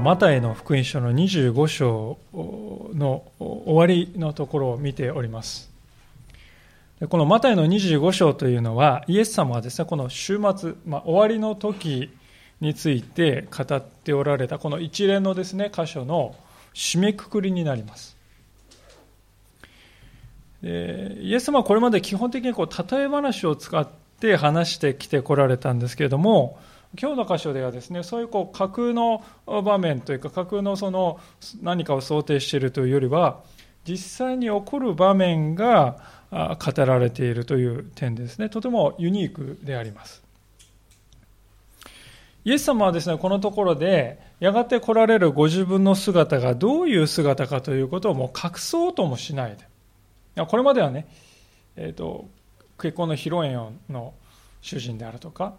マタイの福音書の25章の終わりのところを見ております。このマタイの25章というのは、イエス様はですね、この週末、まあ、終わりの時について語っておられた、この一連のですね、箇所の締めくくりになります。イエス様はこれまで基本的にこう例え話を使って話してきてこられたんですけれども、今日の箇所ではですね、そういうこう架空の場面というか、架空のその何かを想定しているというよりは、実際に起こる場面が語られているという点ですね、とてもユニークであります。イエス様はですね、このところで、やがて来られるご自分の姿がどういう姿かということをもう隠そうともしないで。これまではね、えっ、ー、と、結婚の披露宴の主人であるとか、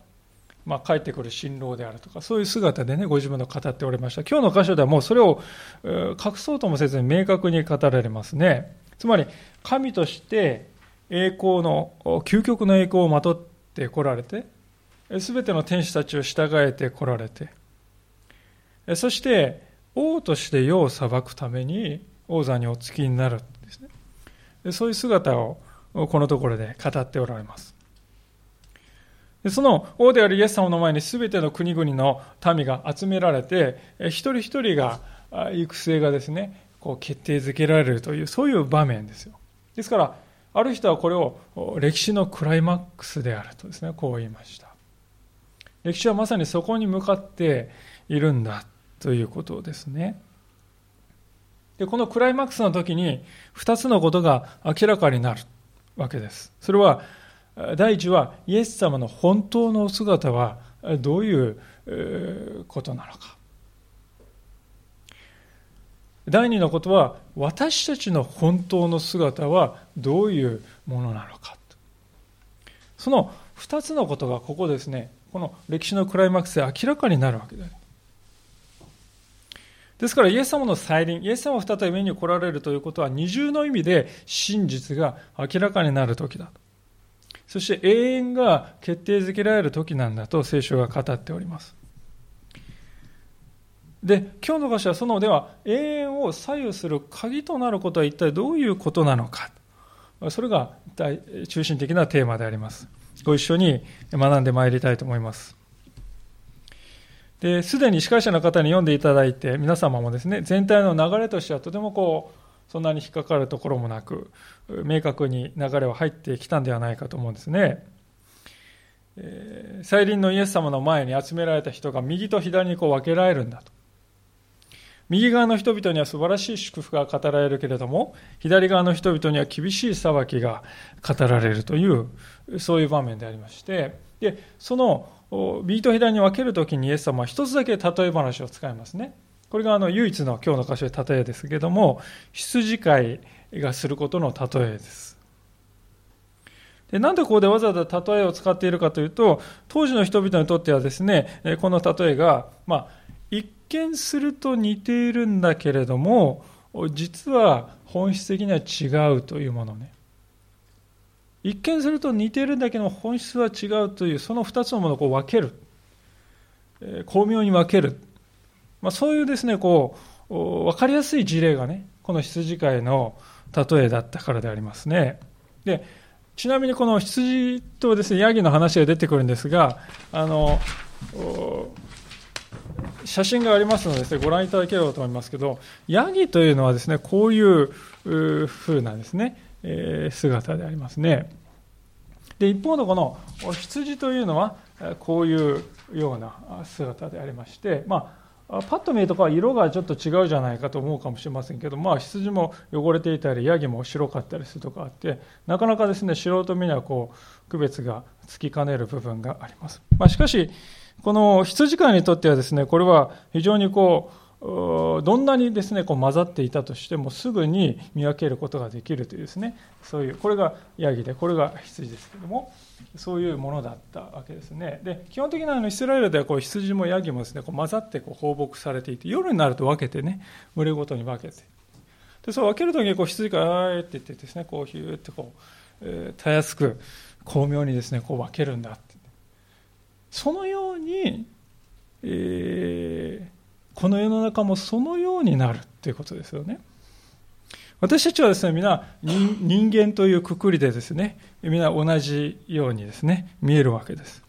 まあ、帰ってくる新郎であるとか、そういう姿でね、ご自分の語っておりました。今日の箇所ではもうそれを隠そうともせずに明確に語られますね。つまり、神として栄光の、究極の栄光をまとってこられて、すべての天使たちを従えてこられて、そして、王として世を裁くために王座にお付きになるんですね。そういう姿をこのところで語っておられます。その王であるイエス様の前に全ての国々の民が集められて、一人一人が、育成がですね、こう決定づけられるという、そういう場面ですよ。ですから、ある人はこれを歴史のクライマックスであるとですね、こう言いました。歴史はまさにそこに向かっているんだということですね。で、このクライマックスの時に二つのことが明らかになるわけです。それは、第一はイエス様の本当の姿はどういうことなのか。第二のことは私たちの本当の姿はどういうものなのか。その二つのことがここですね、この歴史のクライマックスで明らかになるわけです。ですからイエス様の再臨、イエス様が再び目に来られるということは二重の意味で真実が明らかになる時だ。そして永遠が決定づけられる時なんだと聖書が語っております。で、今日の箇所はそのでは永遠を左右する鍵となることは一体どういうことなのか。それが中心的なテーマであります。ご一緒に学んでまいりたいと思います。で、すでに司会者の方に読んでいただいて、皆様もですね、全体の流れとしてはとてもこう、そんなに引っかかるところもなく、明確に流れは入ってきたんではないかと思うんですね。再臨のイエス様の前に集められた人が右と左にこう分けられるんだと。右側の人々には素晴らしい祝福が語られるけれども、左側の人々には厳しい裁きが語られるという、そういう場面でありまして、で、その右と左に分けるときにイエス様は一つだけ例え話を使いますね。これがあの唯一の今日の箇所で例えですけれども、羊飼いがすることの例えです。でなんでここでわざわざ例えを使っているかというと、当時の人々にとってはですね、この例えが、まあ、一見すると似ているんだけれども、実は本質的には違うというものね。一見すると似ているんだけど本質は違うという、その二つのものをこう分ける。巧妙に分ける。まあ、そういうですね、こう、分かりやすい事例がね、この羊飼いの例えだったからでありますね。で、ちなみにこの羊とですね、ヤギの話が出てくるんですが、あの、写真がありますのでですね、ご覧いただければと思いますけど、ヤギというのはですね、こういうふうなですね、えー、姿でありますね。で、一方のこの羊というのは、こういうような姿でありまして、まあ、あパッと見ると色がちょっと違うじゃないかと思うかもしれませんけど、まあ、羊も汚れていたりヤギも白かったりするとかあってなかなかですね素人目にはこう区別がつきかねる部分があります、まあ、しかしこの羊飼いにとってはですねこれは非常にこうどんなにですねこう混ざっていたとしてもすぐに見分けることができるというですねそういうこれがヤギでこれが羊ですけどもそういうものだったわけですね。で基本的なのイスラエルではこう羊もヤギもですねこう混ざってこう放牧されていて夜になると分けてね群れごとに分けて。でそう分けるときにこう羊があーって言ってですねこうヒューってこう、えー、たやすく巧妙にですねこう分けるんだって。そのように、えーこの世の中もそのようになるということですよね。私たちはですね、皆人間というくくりでですね、皆同じようにですね、見えるわけです。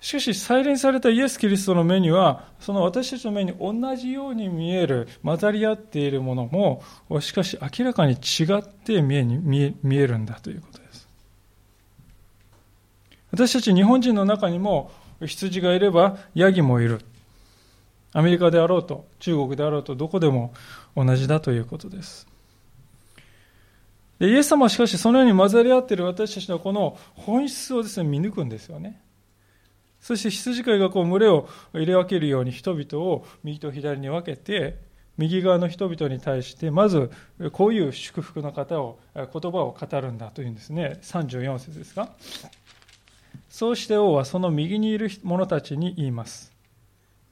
しかし、再臨されたイエス・キリストの目には、その私たちの目に同じように見える、混ざり合っているものも、しかし明らかに違って見え見え見えるんだということです。私たち日本人の中にも、羊がいればヤギもいる。アメリカであろうと、中国であろうと、どこでも同じだということです。でイエス様はしかしそのように混ざり合っている私たちのこの本質をですね、見抜くんですよね。そして羊飼いがこう群れを入れ分けるように人々を右と左に分けて、右側の人々に対して、まずこういう祝福の方を、言葉を語るんだというんですね。34節ですか。そうして王はその右にいる者たちに言います。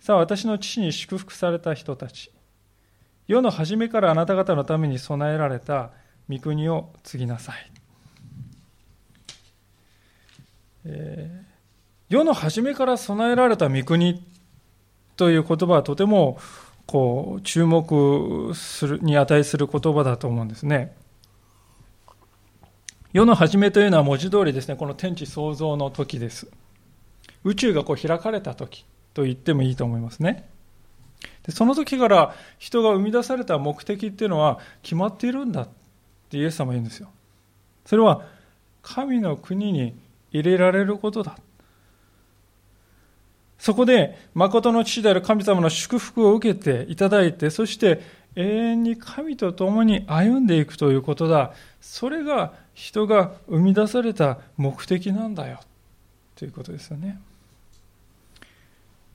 さあ、私の父に祝福された人たち。世の初めからあなた方のために備えられた御国を継ぎなさい。えー、世の初めから備えられた御国という言葉はとてもこう注目するに値する言葉だと思うんですね。世の初めというのは文字通りですね、この天地創造の時です。宇宙がこう開かれた時と言ってもいいと思いますね。でその時から人が生み出された目的っていうのは決まっているんだってイエス様は言うんですよ。それは神の国に入れられることだ。そこで、誠の父である神様の祝福を受けていただいて、そして永遠に神と共に歩んでいくということだ。それが人が生み出された目的なんだよ。ということですよね。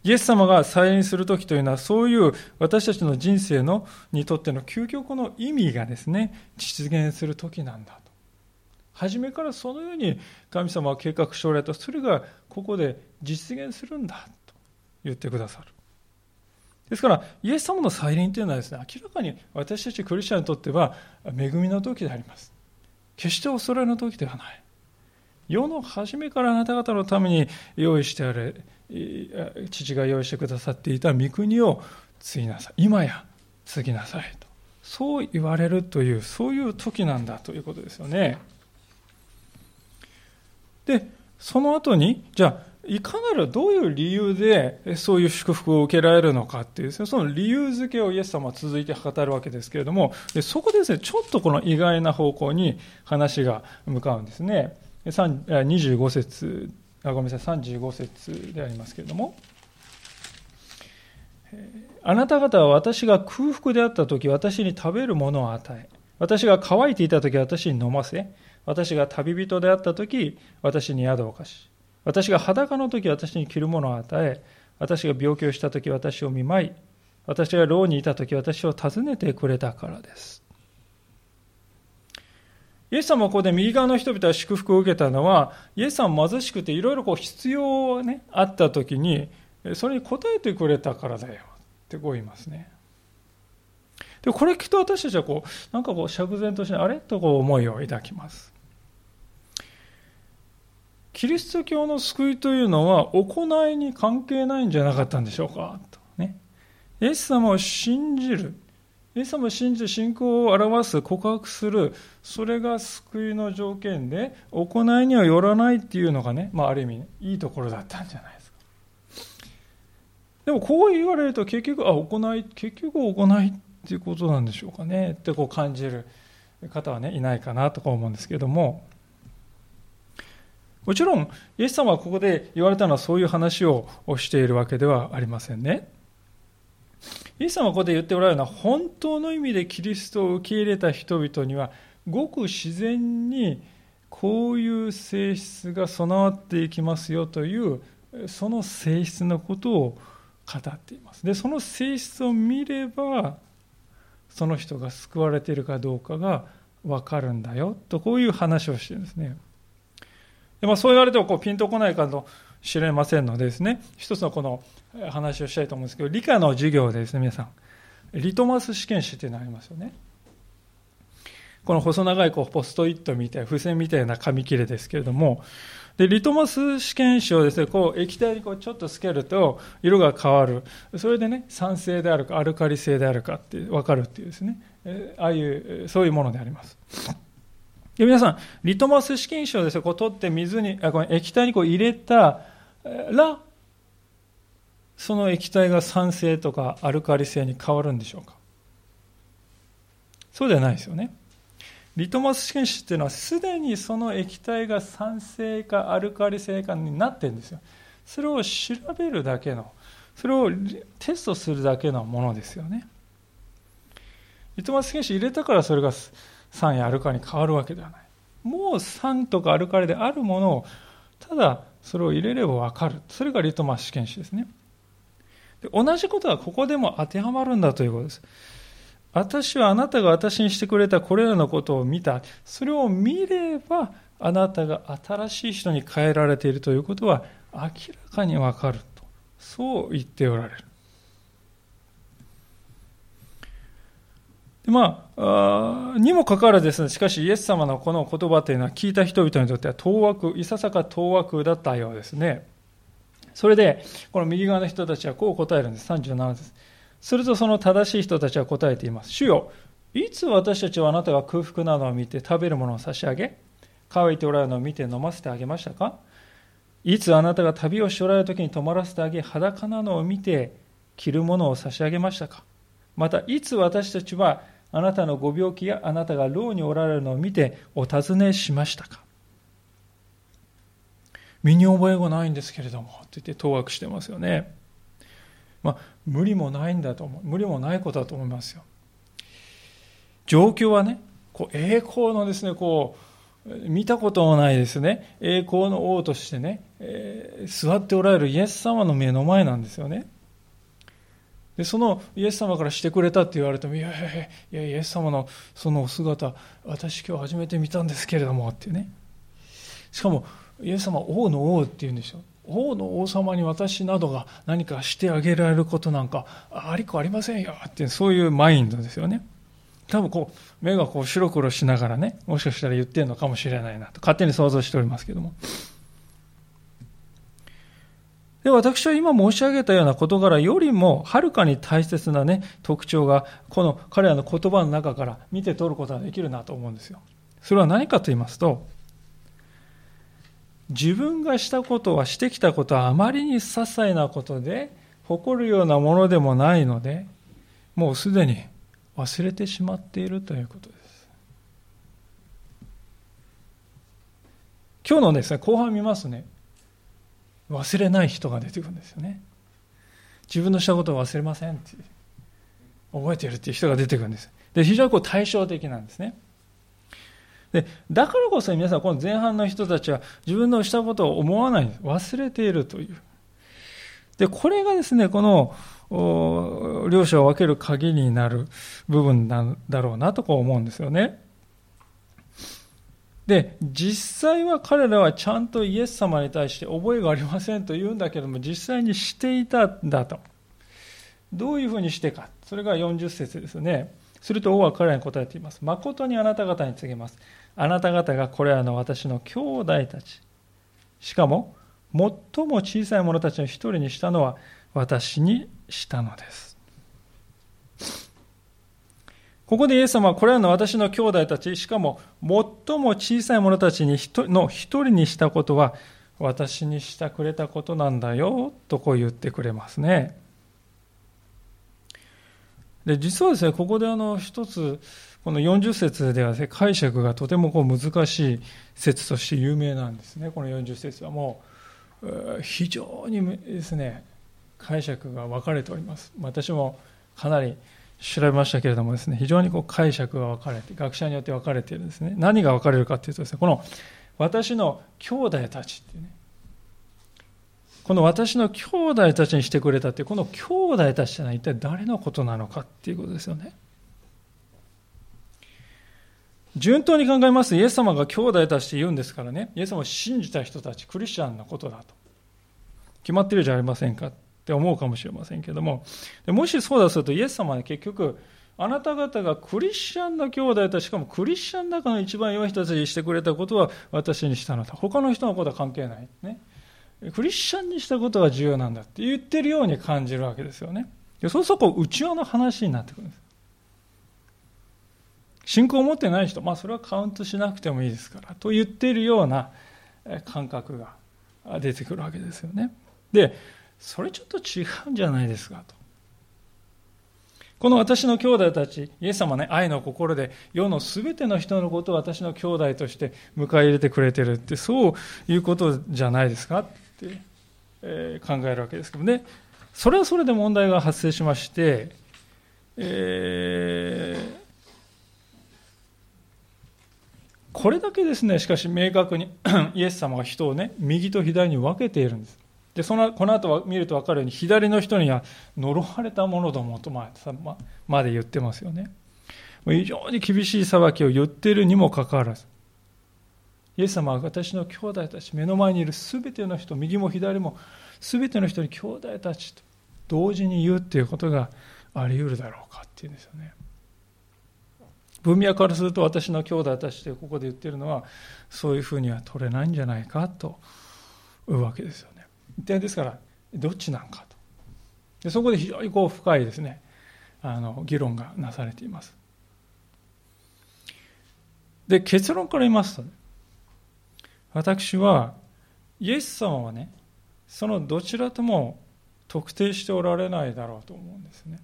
イエス様が再臨する時というのは、そういう私たちの人生のにとっての究極の意味がですね、実現する時なんだと。初めからそのように神様は計画しておられた。それがここで実現するんだと言ってくださる。ですから、イエス様の再臨というのはですね、明らかに私たちクリスチャンにとっては恵みの時であります。決して恐れの時ではない。世の初めからあなた方のために用意してあれ、父が用意してくださっていた御国を継ぎなさい。今や継ぎなさいと。そう言われるという、そういう時なんだということですよね。で、その後に、じゃあ、いかなるどういう理由でそういう祝福を受けられるのかっていう、その理由付けをイエス様は続いて語るわけですけれども、そこでですね、ちょっとこの意外な方向に話が向かうんですね。25節あごめんなさい。35節でありますけれども。あなた方は私が空腹であった時私に食べるものを与え。私が乾いていた時私に飲ませ。私が旅人であった時私に宿を貸し。私が裸の時私に着るものを与え。私が病気をした時私を見舞い。私が牢にいた時私を訪ねてくれたからです。イエス様はここで右側の人々は祝福を受けたのは、イエス様は貧しくていろいろこう必要が、ね、あった時に、それに応えてくれたからだよってこう言いますね。で、これきっと私たちはこう、なんかこう釈然として、あれ？とこう思いを抱きます。キリスト教の救いというのは行いに関係ないんじゃなかったんでしょうか？とね。イエス様を信じる。イエス様を信じ信仰を表す、告白する、それが救いの条件で、行いにはよらないっていうのがね、まあ、ある意味、ね、いいところだったんじゃないですか。でも、こう言われると、結局、あ、行い、結局行いっていうことなんでしょうかね、ってこう感じる方はね、いないかなとか思うんですけども、もちろん、イエス様はここで言われたのはそういう話をしているわけではありませんね。イエス様はここで言っておられるのは本当の意味でキリストを受け入れた人々にはごく自然にこういう性質が備わっていきますよというその性質のことを語っています。でその性質を見ればその人が救われているかどうかが分かるんだよとこういう話をしてるんですね。で、まあ、そう言われてもこうピンとこないかと知れませんのでですね一つのこの話をしたいと思うんですけど、理科の授業でですね、皆さん、リトマス試験紙っていうのがありますよね。この細長いこうポストイットみたいな、付箋みたいな紙切れですけれども、で、リトマス試験紙をですね、こう液体にこうちょっとつけると色が変わる。それでね、酸性であるかアルカリ性であるかって分かるっていうですね、ああいう、そういうものであります。で皆さん、リトマス試験紙をですね、こう取って水に、あこの液体にこう入れたら、その液体が酸性とかアルカリ性に変わるんでしょうか？そうではないですよね。リトマス試験紙っていうのはすでにその液体が酸性かアルカリ性かになってるんですよ。それを調べるだけの、それをテストするだけのものですよね。リトマス試験紙入れたからそれが酸やアルカリに変わるわけではない。もう酸とかアルカリであるものをただそれを入れればわかる。それがリトマス試験紙ですね。で同じことはここでも当てはまるんだということです。私はあなたが私にしてくれたこれらのことを見た。それを見れば、あなたが新しい人に変えられているということは明らかにわかると。そう言っておられる。まあ、にもかかわらずですね、しかしイエス様のこの言葉というのは聞いた人々にとっては当惑、いささか当惑だったようですね。それで、この右側の人たちはこう答えるんです。37です。するとその正しい人たちは答えています。主よ、いつ私たちはあなたが空腹なのを見て食べるものを差し上げ、乾いておられるのを見て飲ませてあげましたか？いつあなたが旅をしておられる時に泊まらせてあげ、裸なのを見て着るものを差し上げましたか？また、いつ私たちはあなたのご病気やあなたが牢におられるのを見てお尋ねしましたか？身に覚えがないんですけれども、と言って当惑してますよね。まあ、無理もないんだと思う。無理もないことだと思いますよ。状況はね、こう栄光のですね、こう、見たこともないですね、栄光の王としてね、えー、座っておられるイエス様の目の前なんですよね。でそのイエス様からしてくれたって言われても、いやいやいや、イエス様のそのお姿、私今日初めて見たんですけれども、ってね。しかも、イエス様王の王って言うんでしょ。王の王様に私などが何かしてあげられることなんかありくありませんよってうそういうマインドですよね。多分こう目がこう白黒しながらねもしかしたら言ってるのかもしれないなと勝手に想像しておりますけども。で私は今申し上げたような事柄よりもはるかに大切なね特徴がこの彼らの言葉の中から見て取ることができるなと思うんですよ。それは何かと言いますと自分がしたことはしてきたことはあまりに些細なことで誇るようなものでもないのでもうすでに忘れてしまっているということです今日のですね後半見ますね忘れない人が出てくるんですよね自分のしたことを忘れませんって覚えているっていう人が出てくるんですで非常にこう対照的なんですねでだからこそ皆さん、この前半の人たちは自分のしたことを思わない。忘れているという。で、これがですね、この、両者を分ける鍵になる部分なんだろうなとこう思うんですよね。で、実際は彼らはちゃんとイエス様に対して覚えがありませんと言うんだけども、実際にしていたんだと。どういうふうにしてか。それが40節ですね。すると王は彼らに答えています。誠にあなた方に告げます。あなた方がこれらの私の兄弟たち。しかも、最も小さい者たちの一人にしたのは私にしたのです。ここでイエス様はこれらの私の兄弟たち、しかも最も小さい者たちにの一人にしたことは私にしたくれたことなんだよとこう言ってくれますね。で実はですねここであの一つこの40節では、ね、解釈がとてもこう難しい説として有名なんですねこの40節はもう非常にですね解釈が分かれております私もかなり調べましたけれどもですね非常にこう解釈が分かれて学者によって分かれているんですね。何が分かれるかというとですねこの私の兄弟たちってね。この私の兄弟たちにしてくれたってこの兄弟たちというのは一体誰のことなのかっていうことですよね。順当に考えますイエス様が兄弟たちって言うんですからね。イエス様を信じた人たちクリスチャンのことだと。決まってるじゃありませんか。って思うかもしれませんけども。もしそうだとするとイエス様は結局あなた方がクリスチャンの兄弟としかもクリスチャンの中の一番弱い人たちにしてくれたことは私にした。のだ他の人のことは関係ない、ね、クリスチャンにしたことが重要なんだって言ってるように感じるわけですよね。そうすると内輪の話になってくるんです。信仰を持ってない人、まあ、それはカウントしなくてもいいですからと言っているような感覚が出てくるわけですよね。でそれちょっと違うんじゃないですかとこの私の兄弟たち、イエス様ね、愛の心で世のすべての人のことを私の兄弟として迎え入れてくれてるって、そういうことじゃないですかって、えー、考えるわけですけどね。それはそれで問題が発生しまして、えー、これだけですね、しかし明確に イエス様が人をね、右と左に分けているんです。でそのこの後は見ると分かるように左の人には呪われたものどもとままで言ってますよね。非常に厳しい裁きを言っているにもかかわらずイエス様は私の兄弟たち目の前にいる全ての人右も左も全ての人に兄弟たちと同時に言うっていうことがあり得るだろうかっていうんですよね。文脈からすると私の兄弟たちでここで言ってるのはそういうふうには取れないんじゃないかというわけですよね。ですからどっちなんかと。でそこで非常にこう深いですねあの議論がなされています。で結論から言いますと、ね私はイエス様はねそのどちらとも特定しておられないだろうと思うんですね。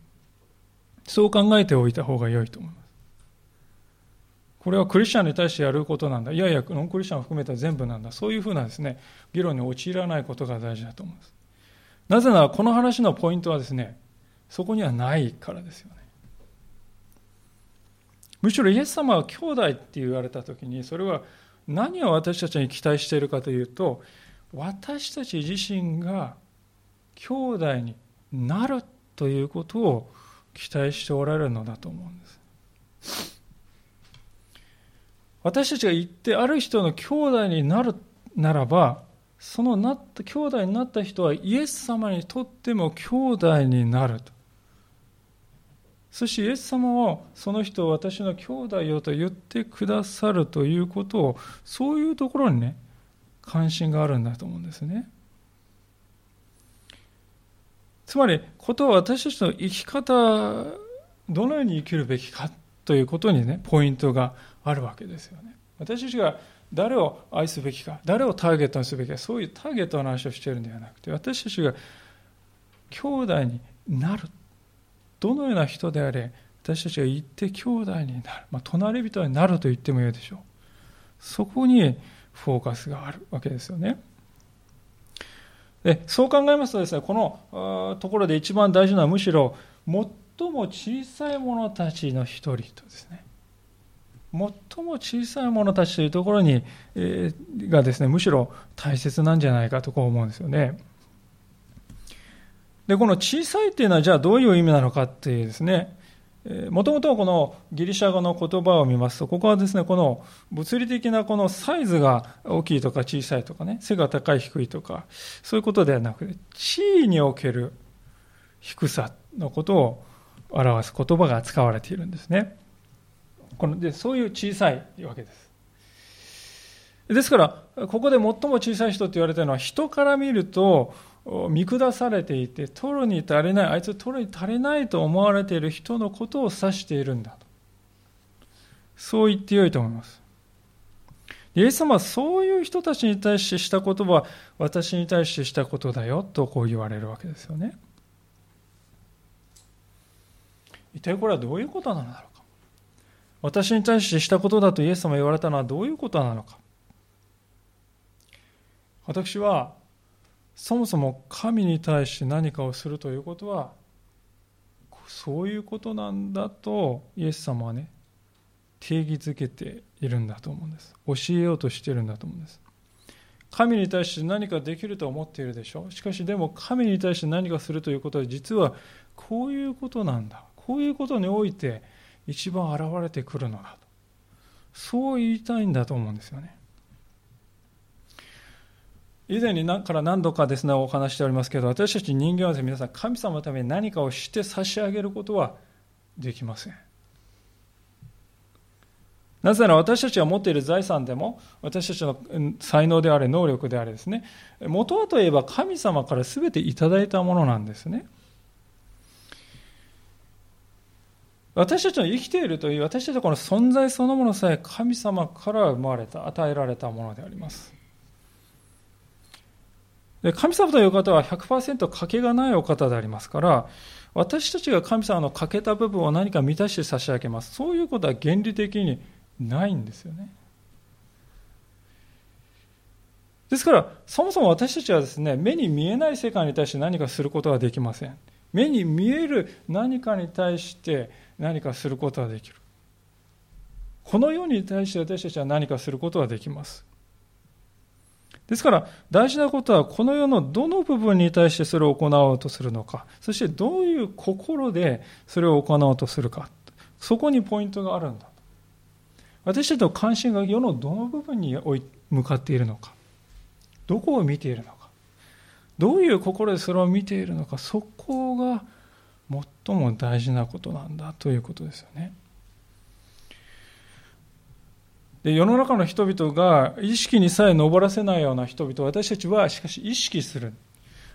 そう考えておいた方が良いと思います。これはクリスチャンに対してやることなんだ。いやいや、ノンクリスチャンを含めた全部なんだ。そういうふうなですね、議論に陥らないことが大事だと思います。なぜなら、この話のポイントはですね、そこにはないからですよね。むしろイエス様は兄弟って言われた時に、それは何を私たちに期待しているかというと、私たち自身が兄弟になるということを期待しておられるのだと思うんです。私たちが言ってある人の兄弟になるならばそのなった兄弟になった人はイエス様にとっても兄弟になると。そしてイエス様はその人を私の兄弟よと言ってくださるということをそういうところにね関心があるんだと思うんですね。つまりことは私たちの生き方どのように生きるべきかということにねポイントがあるわけですよね。私たちが誰を愛すべきか、誰をターゲットにすべきか、そういうターゲットの話をしているんではなくて、私たちが兄弟になる。どのような人であれ、私たちが言って兄弟になる。まあ、隣人になると言ってもいいでしょう。そこにフォーカスがあるわけですよね。でそう考えますとですね、このところで一番大事なのはむしろ最も小さい者たちの一人とですね。最も小さい者たちというところに、えー、がですねむしろ大切なんじゃないかとこう思うんですよね。でこの小さいっていうのはじゃあどういう意味なのかっていうですねもともとこのギリシャ語の言葉を見ますとここはですねこの物理的なこのサイズが大きいとか小さいとかね背が高い低いとかそういうことではなくて地位における低さのことを表す言葉が使われているんですね。このでそういう小さいわけです。ですから、ここで最も小さい人と言われているのは、人から見ると見下されていて、取るに足りない、あいつ取るに足りないと思われている人のことを指しているんだと。そう言ってよいと思います。イエス様はそういう人たちに対してした言葉は私に対してしたことだよとこう言われるわけですよね。一体これはどういうことなのだろう私に対してしたことだとイエス様が言われたのはどういうことなのか。私はそもそも神に対して何かをするということはそういうことなんだとイエス様はね定義づけているんだと思うんです。教えようとしているんだと思うんです。神に対して何かできると思っているでしょう。しかしでも神に対して何かするということは実はこういうことなんだ。こういうことにおいて一番現れてくるのだとそう言いたいんだと思うんですよね以前にから何度かですねお話しておりますけど私たち人間はですね皆さん神様のために何かをして差し上げることはできません。なぜなら私たちが持っている財産でも、私たちの才能であれ、能力であれですね、元はといえば神様から全ていただいたものなんですね。私たちの生きているという、私たちのこの存在そのものさえ神様から生まれた、与えられたものであります。で神様という方は100%欠けがないお方でありますから、私たちが神様の欠けた部分を何か満たして差し上げます。そういうことは原理的にないんですよね。ですから、そもそも私たちはですね、目に見えない世界に対して何かすることはできません。目に見える何かに対して何かすることはできる。この世に対して私たちは何かすることはできます。ですから大事なことはこの世のどの部分に対してそれを行おうとするのか。そしてどういう心でそれを行おうとするか。そこにポイントがあるんだ。私たちの関心が世のどの部分に向かっているのか、どこを見ているのか、どういう心でそれを見ているのか、そこが最も大事なことなんだということですよね。で世の中の人々が意識にさえ上らせないような人々私たちはしかし意識する。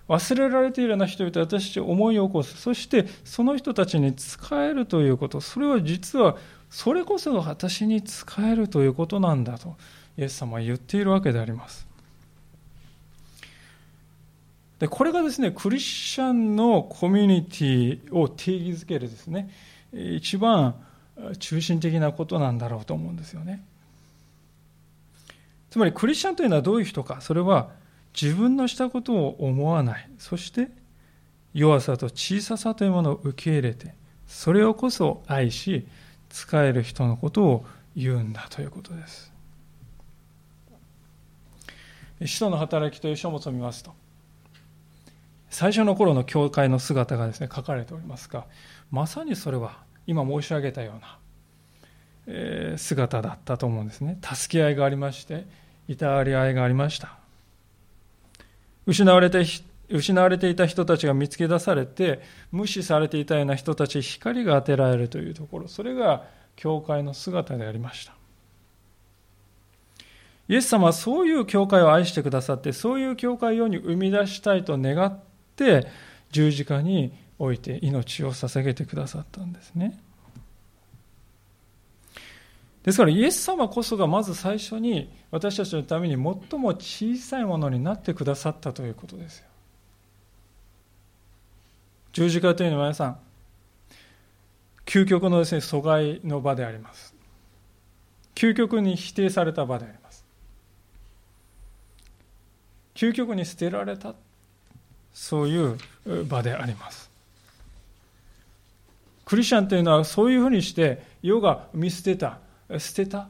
忘れられているような人々私たち思い起こす。そしてその人たちに仕えるということ。それは実はそれこそが私に仕えるということなんだとイエス様は言っているわけであります。でこれがですねクリスチャンのコミュニティを定義づけるですね一番中心的なことなんだろうと思うんですよね。つまりクリスチャンというのはどういう人か。それは自分のしたことを思わない。そして弱さと小ささというものを受け入れてそれをこそ愛し使える人のことを言うんだということです。使徒の働きという書物を見ますと、最初の頃の教会の姿がですね、書かれておりますが、まさにそれは今申し上げたような、え、姿だったと思うんですね。助け合いがありまして、いたわり合いがありました。失われて失われていた人たちが見つけ出されて無視されていたような人たちに光が当てられるというところそれが教会の姿でありましたイエス様はそういう教会を愛してくださってそういう教会を世に生み出したいと願って十字架において命を捧げてくださったんですねですからイエス様こそがまず最初に私たちのために最も小さいものになってくださったということですよ十字架というのは皆さん、究極のですね、阻害の場であります。究極に否定された場であります。究極に捨てられた、そういう場であります。クリスチャンというのはそういうふうにして世が見捨てた、捨てた、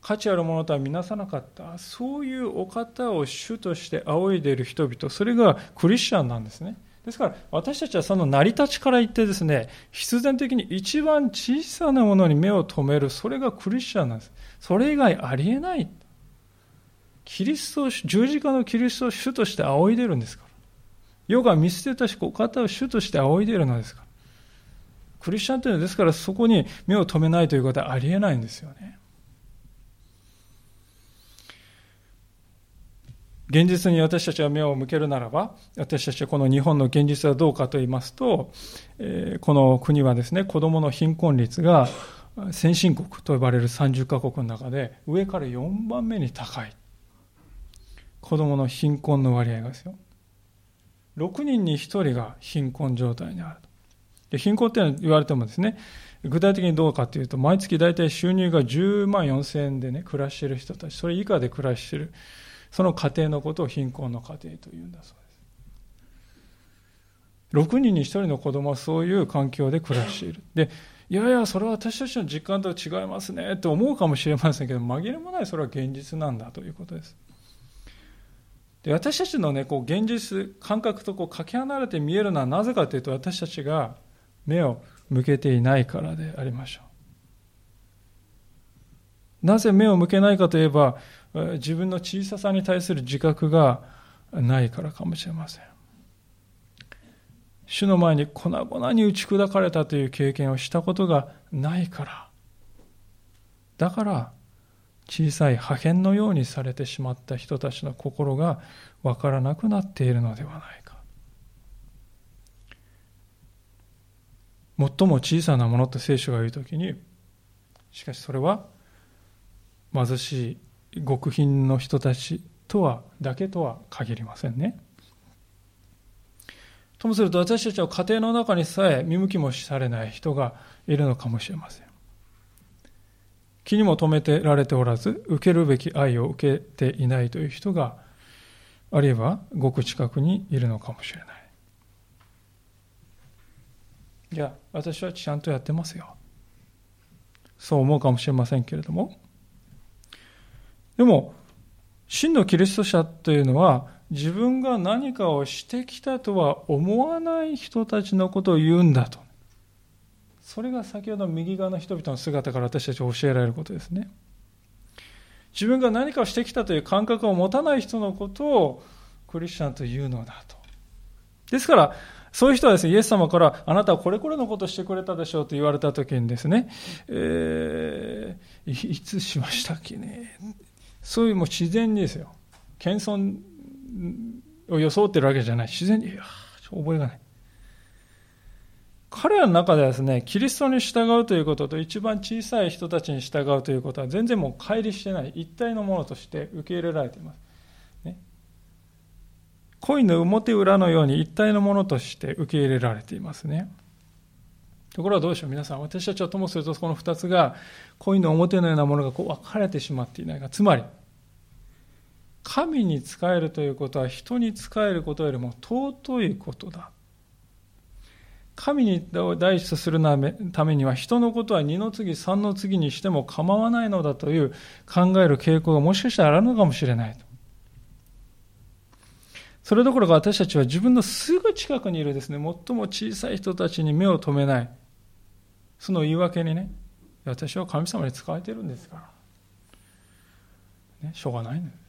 価値あるものとは見なさなかった、そういうお方を主として仰いでいる人々、それがクリスチャンなんですね。ですから私たちはその成り立ちから言ってですね、必然的に一番小さなものに目を留める、それがクリスチャンなんです。それ以外ありえない。キリスト十字架のキリストを主として仰いでるんですか？世が見捨てたし、お方を主として仰いでいるのですか？ら。クリスチャンというのはですからそこに目を留めないということはありえないんですよね。現実に私たちは目を向けるならば、私たちはこの日本の現実はどうかと言いますと、えこの国はですね、子供の貧困率が先進国と呼ばれる30カ国の中で上から4番目に高い。子供の貧困の割合がですよ。6人に1人が貧困状態にあるで貧困って言われてもですね、具体的にどうかというと、毎月大体収入が10万4千円でね、暮らしている人たち、それ以下で暮らしている。その家庭のことを貧困の家庭というんだそうです。6人に1人の子供はそういう環境で暮らしている。で、いやいや、それは私たちの実感とは違いますねと思うかもしれませんけど、紛れもないそれは現実なんだということです。で私たちのね、こう現実、感覚とこうかけ離れて見えるのはなぜかというと、私たちが目を向けていないからでありましょう。なぜ目を向けないかといえば、自分の小ささに対する自覚がないからかもしれません。主の前に粉々に打ち砕かれたという経験をしたことがないから。だから、小さい破片のようにされてしまった人たちの心がわからなくなっているのではないか。最も小さなものと聖書が言うときに、しかしそれは貧しい極貧の人たちとは、だけとは限りませんね。ともすると私たちは家庭の中にさえ見向きもされない人がいるのかもしれません。気にも留めてられておらず、受けるべき愛を受けていないという人が、あるいはごく近くにいるのかもしれない。いや、私はちゃんとやってますよ。そう思うかもしれませんけれども。でも、真のキリスト者というのは、自分が何かをしてきたとは思わない人たちのことを言うんだと。それが先ほど右側の人々の姿から私たち教えられることですね。自分が何かをしてきたという感覚を持たない人のことをクリスチャンというのだと。ですから、そういう人はですね、イエス様から、あなたはこれこれのことしてくれたでしょうと言われたときにですね、えー、いつしましたっけね。そういうもう自然にですよ。謙遜を装ってるわけじゃない。自然に、いや、覚えがない。彼らの中ではですね、キリストに従うということと一番小さい人たちに従うということは全然もう乖離してない一体のものとして受け入れられています。ね、恋の表裏のように一体のものとして受け入れられていますね。ところがどうでしょう皆さん、私たちはともするとこの二つが恋の表のようなものがこう分かれてしまっていないが、つまり、神に仕えるということは人に仕えることよりも尊いことだ。神に第一とするためには人のことは二の次三の次にしても構わないのだという考える傾向がもしかしたらあるのかもしれないとそれどころか私たちは自分のすぐ近くにいるですね、最も小さい人たちに目を留めない。その言い訳にね、私は神様に仕えてるんですから。ね、しょうがないんです。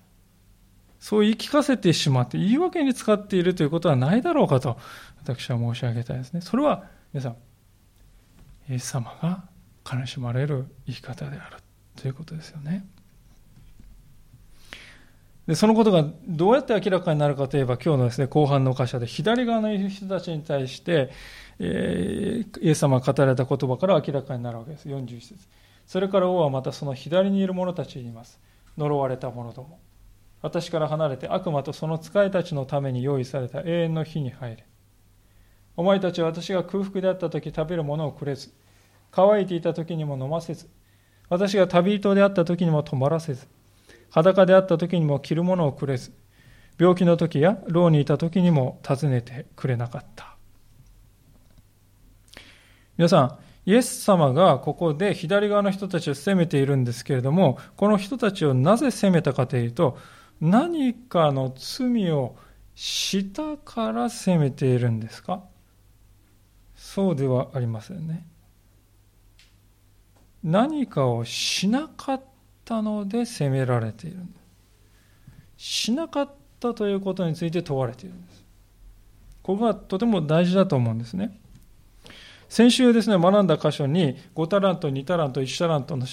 そう言い聞かせてしまって言い訳に使っているということはないだろうかと私は申し上げたいですね。それは皆さん、イエス様が悲しまれる言い方であるということですよね。でそのことがどうやって明らかになるかといえば今日のですね後半の箇所で左側の人たちに対して、えー、イエス様が語られた言葉から明らかになるわけです41節それから王はまたその左にいる者たちにいます呪われた者ども私から離れて悪魔とその使いたちのために用意された永遠の火に入れお前たちは私が空腹であった時食べるものをくれず、乾いていた時にも飲ませず、私が旅人であった時にも泊まらせず、裸であった時にも着るものをくれず、病気の時や牢にいた時にも訪ねてくれなかった。皆さん、イエス様がここで左側の人たちを責めているんですけれども、この人たちをなぜ責めたかというと、何かの罪をしたから責めているんですか？そうではありませんね。何かをしなかったので責められているんです。しなかったということについて問われているんです。ここがとても大事だと思うんですね。先週ですね、学んだ箇所に5タラント、2タラント、1タラントの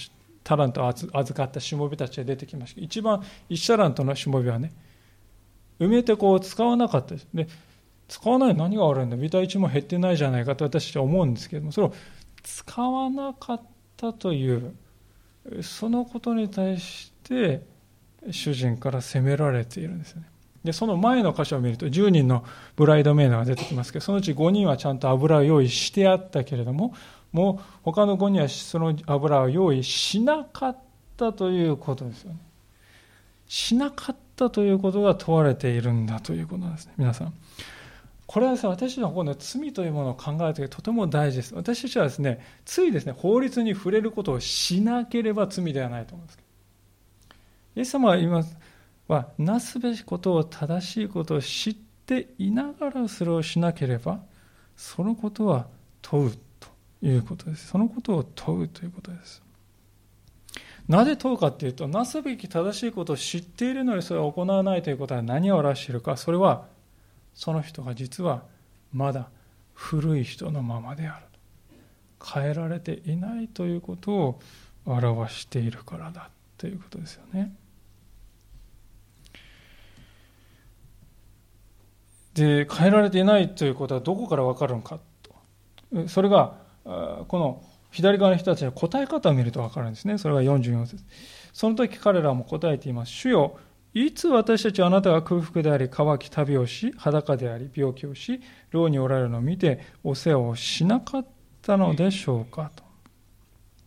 タラントを預かったしもべたちが出てきました。一番1タラントのしもべはね、埋めてこう使わなかったです。で使わない何が悪いんだ？ビタ1も減ってないじゃないかと私は思うんですけどもそれを使わなかったというそのことに対して主人から責められているんですよねでその前の箇所を見ると10人のブライドメイドが出てきますけどそのうち5人はちゃんと油を用意してあったけれどももう他の5人はその油を用意しなかったということですよねしなかったということが問われているんだということなんですね皆さんこれはですね、私のの罪というものを考えるときとても大事です。私たちはですね、ついですね、法律に触れることをしなければ罪ではないと思うんですけど。イエス様は言いますは、なすべきことを正しいことを知っていながらそれをしなければ、そのことは問ういうことです。そのことを問うということです。なぜ問うかっていうと、なすべき正しいことを知っているのにそれを行わないということは何を表しているか、それはその人が実はまだ古い人のままである変えられていないということを表しているからだということですよね。で変えられていないということはどこから分かるのかとそれがこの左側の人たちの答え方を見ると分かるんですね。それが44節。その時彼らも答えています。主よいつ私たちはあなたが空腹であり乾き旅をし裸であり病気をし牢におられるのを見てお世話をしなかったのでしょうかと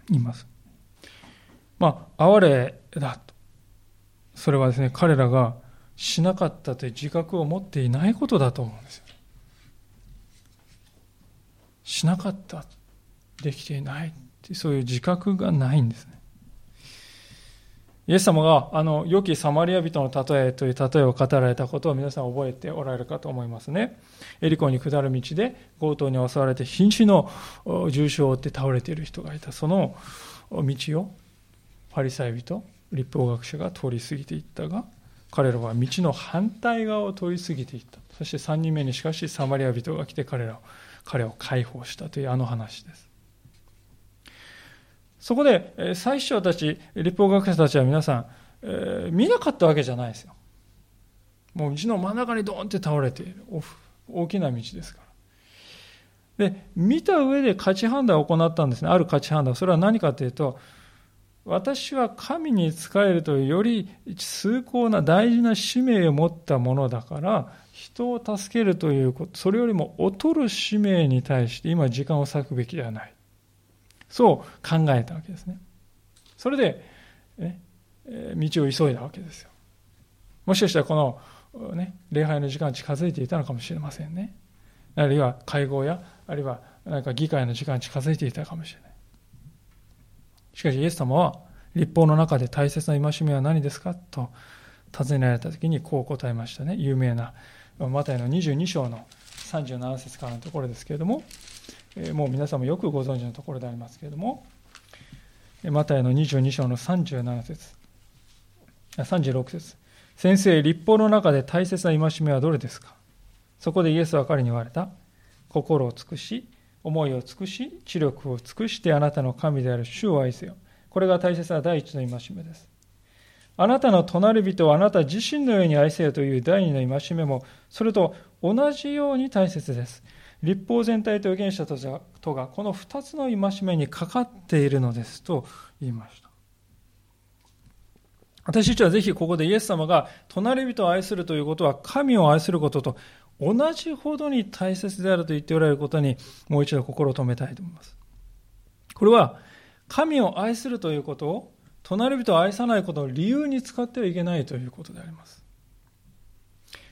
言います。まあ哀れだと。それはですね彼らがしなかったという自覚を持っていないことだと思うんですよ。しなかった、できていないってそういう自覚がないんですね。イエス様があの良きサマリア人の例えという例えを語られたことを皆さん覚えておられるかと思いますね。エリコに下る道で強盗に襲われて瀕死の重傷を負って倒れている人がいた。その道をパリサイ人、立法学者が通り過ぎていったが、彼らは道の反対側を通り過ぎていったそして3人目にしかしサマリア人が来て彼らを彼を解放したというあの話ですそこで最初たち立法学者たちは皆さん、えー、見なかったわけじゃないですよ。もう道の真ん中にドーンって倒れている大きな道ですから。で見た上で価値判断を行ったんですね。ある価値判断。それは何かというと私は神に仕えるというより崇高な大事な使命を持ったものだから人を助けるということそれよりも劣る使命に対して今時間を割くべきではない。そう考えたわけですね。それで、ね、道を急いだわけですよ。もしかしたらこの、ね、礼拝の時間近づいていたのかもしれませんね。あるいは会合やあるいは何か議会の時間近づいていたかもしれない。しかしイエス様は立法の中で大切な戒めは何ですかと尋ねられた時にこう答えましたね。有名なマタイの22章の37節からのところですけれどももう皆さんもよくご存知のところでありますけれどもマタイの22章の37節36節先生立法の中で大切な戒めはどれですか？そこでイエスは彼に言われた心を尽くし思いを尽くし、知力を尽くしてあなたの神である主を愛せよ。これが大切な第一の戒めです。あなたの隣人をあなた自身のように愛せよという第二の戒めも、それと同じように大切です。立法全体と預言者とがこの二つの戒めにかかっているのですと言いました。私たちはぜひここでイエス様が隣人を愛するということは神を愛することと同じほどに大切であると言っておられることにもう一度心を止めたいと思います。これは神を愛するということを隣人を愛さないことを理由に使ってはいけないということであります。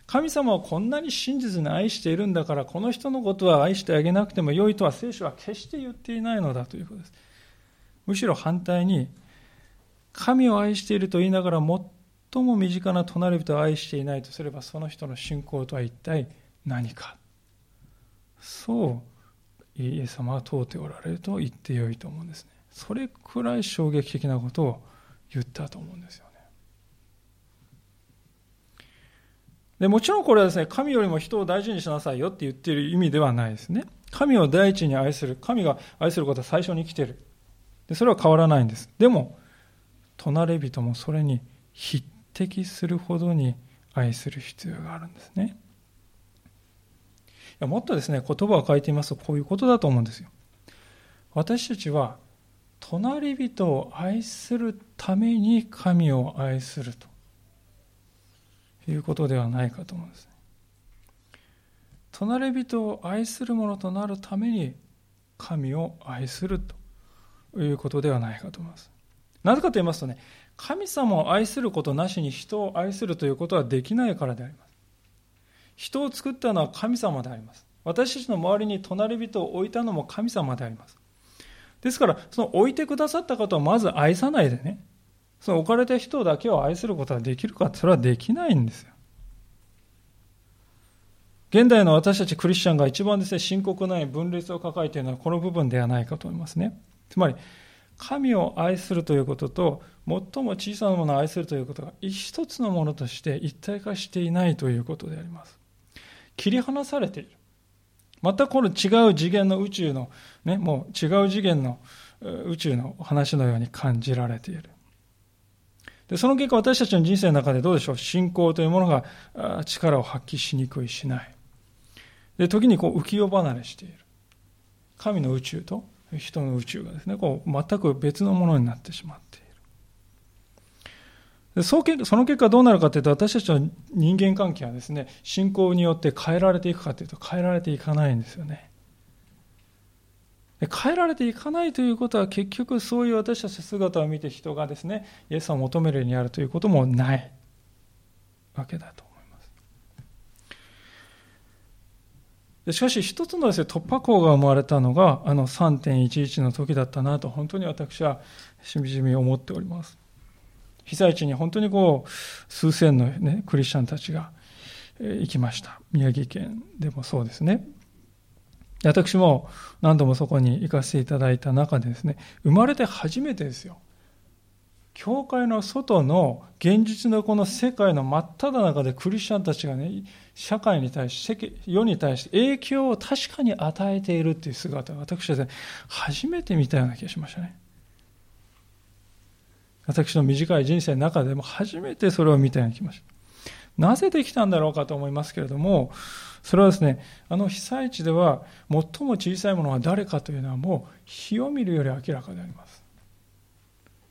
神様をこんなに真実に愛しているんだからこの人のことは愛してあげなくても良いとは聖書は決して言っていないのだということです。むしろ反対に神を愛していると言いながら最も身近な隣人を愛していないとすればその人の信仰とは一体何か。そうイエス様は問うておられると言ってよいと思うんですね。それくらい衝撃的なことを言ったと思うんですよねでもちろんこれはですね神よりも人を大事にしなさいよって言っている意味ではないですね神を第一に愛する神が愛することは最初に生きているでそれは変わらないんですでも隣人もそれに匹敵するほどに愛する必要があるんですね。いやもっとですね、言葉を書いてみますとこういうことだと思うんですよ。私たちは隣人を愛するために神を愛するということではないかと思うんです。隣人を愛するものとなるために神を愛するということではないかと思います。なぜかと言いますとね、神様を愛することなしに人を愛するということはできないからであります。人を作ったのは神様であります。私たちの周りに隣人を置いたのも神様であります。ですから、その置いてくださった方をまず愛さないでね、その置かれた人だけを愛することはできるかそれはできないんですよ。現代の私たちクリスチャンが一番ですね、深刻な分裂を抱えているのはこの部分ではないかと思いますね。つまり、神を愛するということと最も小さなものを愛するということが一つのものとして一体化していないということであります切り離されている全くこの違う次元の宇宙の、ね、もう違う次元の宇宙の話のように感じられている。で、その結果私たちの人生の中でどうでしょう？信仰というものが力を発揮しにくいしない。で、時にこう浮世離れしている。神の宇宙と人の宇宙がですね、こう全く別のものになってしまっている。でその結果どうなるかというと、私たちの人間関係はですね、信仰によって変えられていくかというと、変えられていかないんですよね。変えられていかないということは結局そういう私たち姿を見て人がですねイエスを求めるようになるということもないわけだと思います。しかし一つのです、ね、突破口が生まれたのがあの3.11の時だったなと本当に私はしみじみ思っております。被災地に本当にこう数千の、ね、クリスチャンたちが行きました。宮城県でもそうですね。私も何度もそこに行かせていただいた中でですね、生まれて初めてですよ。教会の外の現実のこの世界の真っ只中でクリスチャンたちがね、社会に対して、世に対して影響を確かに与えているっていう姿を私は、ね、初めて見たような気がしましたね。私の短い人生の中でも初めてそれを見たように気がしました。なぜできたんだろうかと思いますけれども、それはですね、あの被災地では最も小さいものは誰かというのはもう火を見るより明らかであります。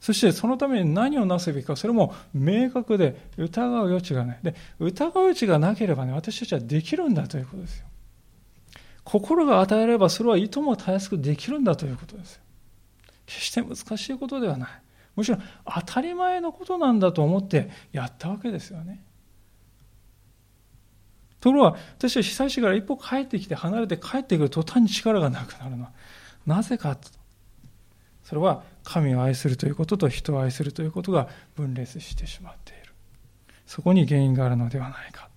そしてそのために何をなすべきか、それも明確で疑う余地がない。で、疑う余地がなければね、私たちはできるんだということですよ。心が与えればそれはいともたやすくできるんだということですよ。決して難しいことではない。むしろ当たり前のことなんだと思ってやったわけですよね。ところが、私は被災地から一歩帰ってきて、離れて帰ってくる途端に力がなくなるのは、なぜかと。それは、神を愛するということと人を愛するということが分裂してしまっている。そこに原因があるのではないか。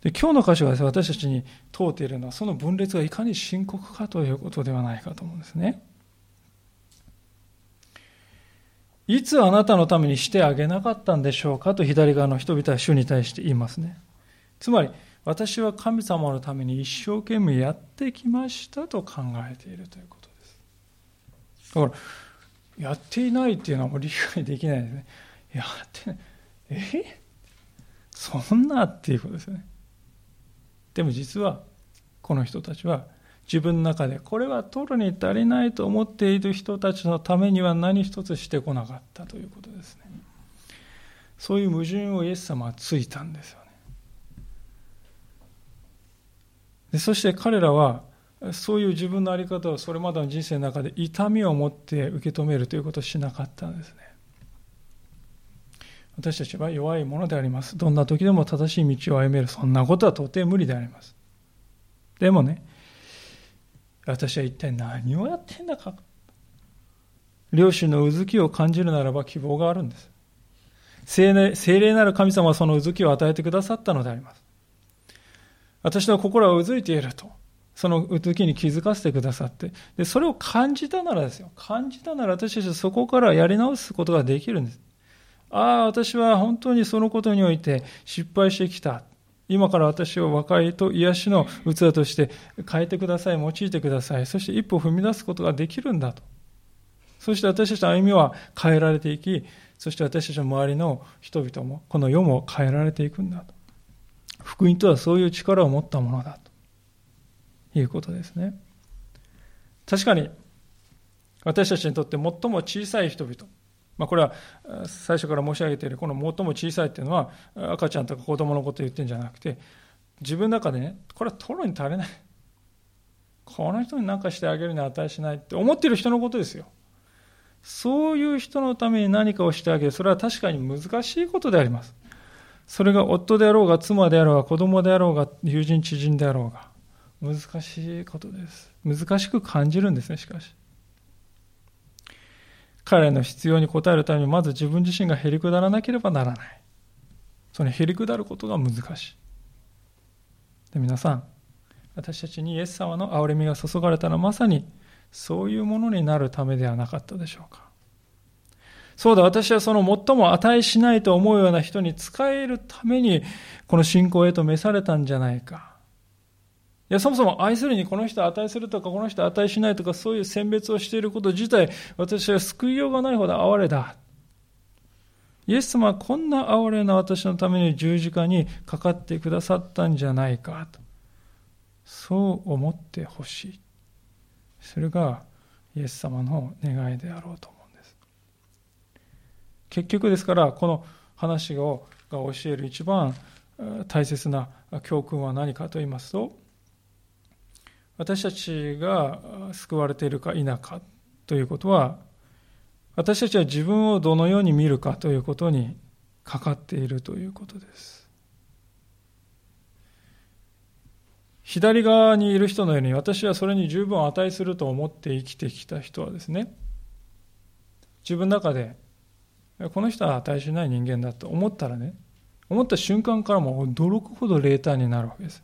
で今日の箇所が、私たちに問うているのは、その分裂がいかに深刻かということではないかと思うんですね。いつあなたのためにしてあげなかったんでしょうかと左側の人々は主に対して言いますね。つまり、私は神様のために一生懸命やってきましたと考えているということです。だから、やっていないっていうのはもう理解できないですね。やってない。え？そんなっていうことですね。でも実は、この人たちは自分の中でこれは取るに足りないと思っている人たちのためには何一つしてこなかったということですね。そういう矛盾をイエス様はついたんですよね。でそして彼らはそういう自分の在り方をそれまでの人生の中で痛みを持って受け止めるということをしなかったんですね。私たちは弱いものであります。どんな時でも正しい道を歩める。そんなことは到底無理であります。でもね私は一体何をやってんだか。両親のうずきを感じるならば希望があるんです。聖霊なる神様はそのうずきを与えてくださったのであります。私の心はうずいていると。そのうずきに気づかせてくださって。で、それを感じたならですよ。感じたなら私たちはそこからやり直すことができるんです。ああ、私は本当にそのことにおいて失敗してきた。今から私を和解と癒しの器として変えてください、用いてください。そして一歩踏み出すことができるんだと。そして私たちの歩みは変えられていき、そして私たちの周りの人々も、この世も変えられていくんだと。福音とはそういう力を持ったものだと。いうことですね。確かに私たちにとって最も小さい人々、まあ、これは最初から申し上げているこの最も小さいっていうのは赤ちゃんとか子供のこと言ってるんじゃなくて自分の中でねこれはトロに足りない。この人に何かしてあげるに値しないって思ってる人のことですよ。そういう人のために何かをしてあげる。それは確かに難しいことであります。それが夫であろうが妻であろうが子供であろうが友人知人であろうが難しいことです。難しく感じるんですねしかし。彼の必要に応えるためにまず自分自身がへりくだらなければならない。そのへりくだることが難しい。で皆さん私たちにイエス様の憐れみが注がれたらまさにそういうものになるためではなかったでしょうか。そうだ、私はその最も値しないと思うような人に仕えるために、この信仰へと召されたんじゃないか。いや、そもそも愛するにこの人値するとか、この人値しないとか、そういう選別をしていること自体、私は救いようがないほど哀れだ。イエス様はこんな哀れな私のために十字架にかかってくださったんじゃないかと。そう思ってほしい。それがイエス様の願いであろうと思う。結局ですから、この話をが教える一番大切な教訓は何かと言いますと、私たちが救われているか否かということは、私たちは自分をどのように見るかということにかかっているということです。左側にいる人のように私はそれに十分値すると思って生きてきた人はですね、自分の中でこの人は値しない人間だと思ったらね、思った瞬間からも驚くほど冷淡になるわけです。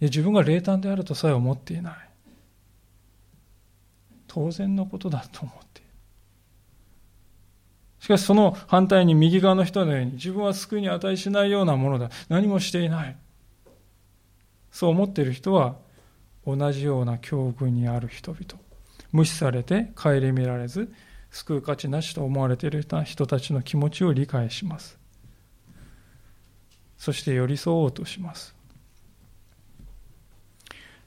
自分が冷淡であるとさえ思っていない。当然のことだと思っている。しかしその反対に右側の人のように自分は救いに値しないようなものだ。何もしていない。そう思っている人は同じような境遇にある人々。無視されて顧みられず救う価値なしと思われている人たちの気持ちを理解しますそして寄り添おうとします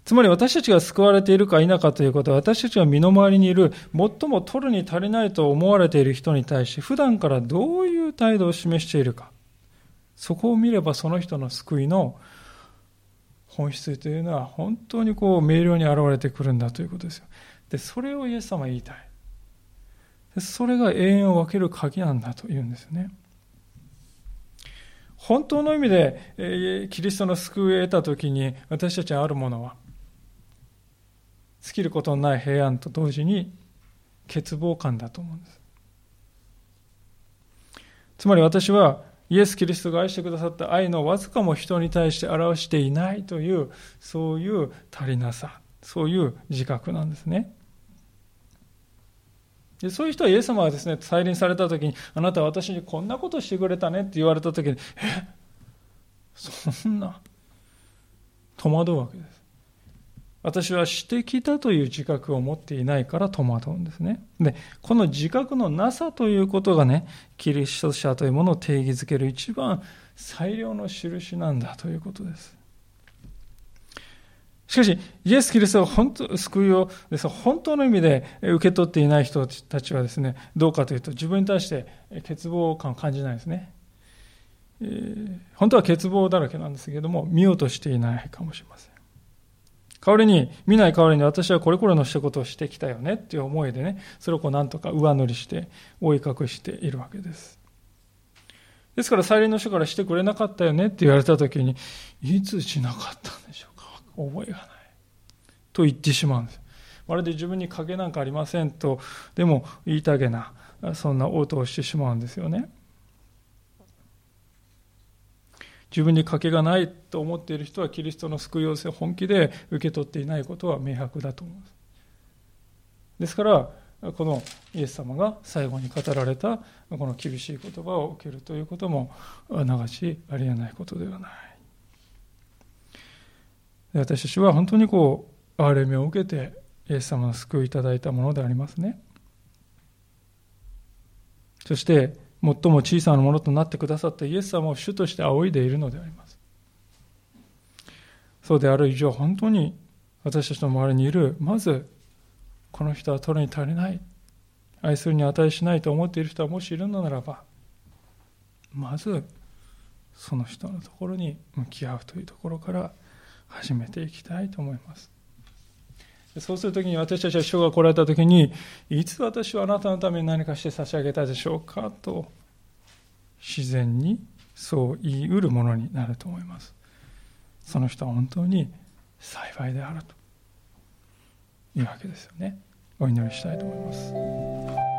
つまり私たちが救われているか否かということは、私たちが身の回りにいる、最も取るに足りないと思われている人に対して、普段からどういう態度を示しているか。そこを見ればその人の救いの本質というのは本当にこう明瞭に現れてくるんだということですよ。で、それをイエス様は言いたい。それが永遠を分ける鍵なんだというんですね。本当の意味で、キリストの救いを得たときに私たちはあるものは、尽きることのない平安と同時に欠乏感だと思うんですつまり私はイエス・キリストが愛してくださった愛のわずかも人に対して表していないというそういう足りなさそういう自覚なんですねでそういう人はイエス様はですね再臨された時にあなたは私にこんなことしてくれたねって言われた時にえそんな戸惑うわけです私は私的だという自覚を持っていないから戸惑うんですね。で、この自覚のなさということがね、キリスト者というものを定義づける一番最良の印なんだということです。しかし、イエス・キリストが本当、救いを本当の意味で受け取っていない人たちはですね、どうかというと自分に対して欠乏感を感じないですね。えー、本当は欠乏だらけなんですけれども、見ようとしていないかもしれません。代わりに、見ない代わりに私はこれこれのしたことをしてきたよねっていう思いでね、それをこうなんとか上塗りして覆い隠しているわけです。ですから、再臨の人からしてくれなかったよねって言われたときに、いつしなかったんでしょう覚えがない。と言ってしまうんです。まるで自分に影なんかありませんと、でも言いたげな、そんな応答をしてしまうんですよね。自分に賭けがないと思っている人はキリストの救いを本気で受け取っていないことは明白だと思います。ですから、このイエス様が最後に語られたこの厳しい言葉を受けるということも流しありえないことではない。私たちは本当にこう憐れみを受けてイエス様の救いいただいたものでありますね。そして最も小さなものとなってくださったイエス様を主として仰いでいるのであります。そうである以上、本当に私たちの周りにいる、まず、この人は取るに足りない、愛するに値しないと思っている人はもしいるのならば、まず、その人のところに向き合うというところから始めていきたいと思います。そうするときに私たちは主が来られたときに、いつ私はあなたのために何かして差し上げたでしょうかと、自然にそう言い得るものになると思います。その人は本当に幸いであるというわけですよね。お祈りしたいと思います。